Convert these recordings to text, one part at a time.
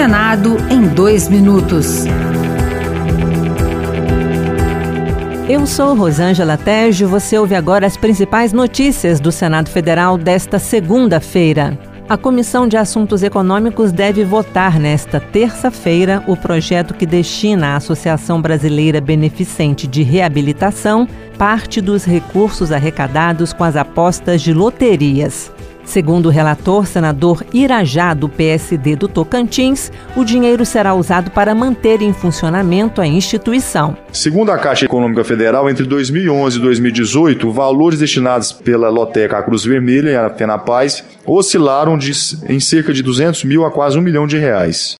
Senado em dois minutos. Eu sou Rosângela Tejo. Você ouve agora as principais notícias do Senado Federal desta segunda-feira. A Comissão de Assuntos Econômicos deve votar nesta terça-feira o projeto que destina à Associação Brasileira Beneficente de Reabilitação parte dos recursos arrecadados com as apostas de loterias. Segundo o relator, senador Irajá, do PSD do Tocantins, o dinheiro será usado para manter em funcionamento a instituição. Segundo a Caixa Econômica Federal, entre 2011 e 2018, valores destinados pela Loteca Cruz Vermelha e a Fenapaz oscilaram de, em cerca de 200 mil a quase um milhão de reais.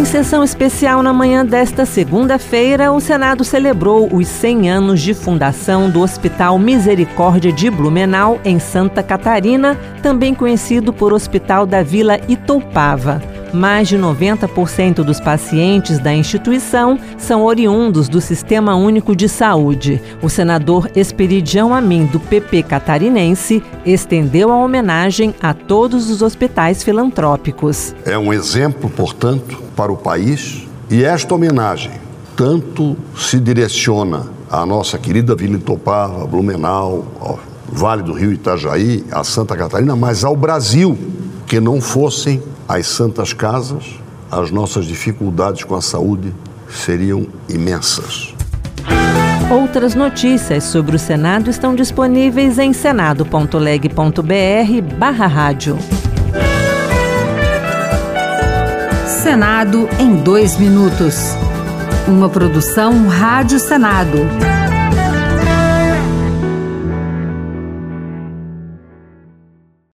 Em sessão especial na manhã desta segunda-feira, o Senado celebrou os 100 anos de fundação do Hospital Misericórdia de Blumenau, em Santa Catarina, também conhecido por Hospital da Vila Itoupava. Mais de 90% dos pacientes da instituição são oriundos do Sistema Único de Saúde. O senador Esperidião Amin, do PP catarinense, estendeu a homenagem a todos os hospitais filantrópicos. É um exemplo, portanto, para o país e esta homenagem tanto se direciona à nossa querida Vila Itopava, Blumenau, ao Vale do Rio Itajaí, a Santa Catarina, mas ao Brasil, que não fossem as santas casas, as nossas dificuldades com a saúde seriam imensas. Outras notícias sobre o Senado estão disponíveis em senado.leg.br barra rádio. Senado em dois minutos. Uma produção Rádio Senado.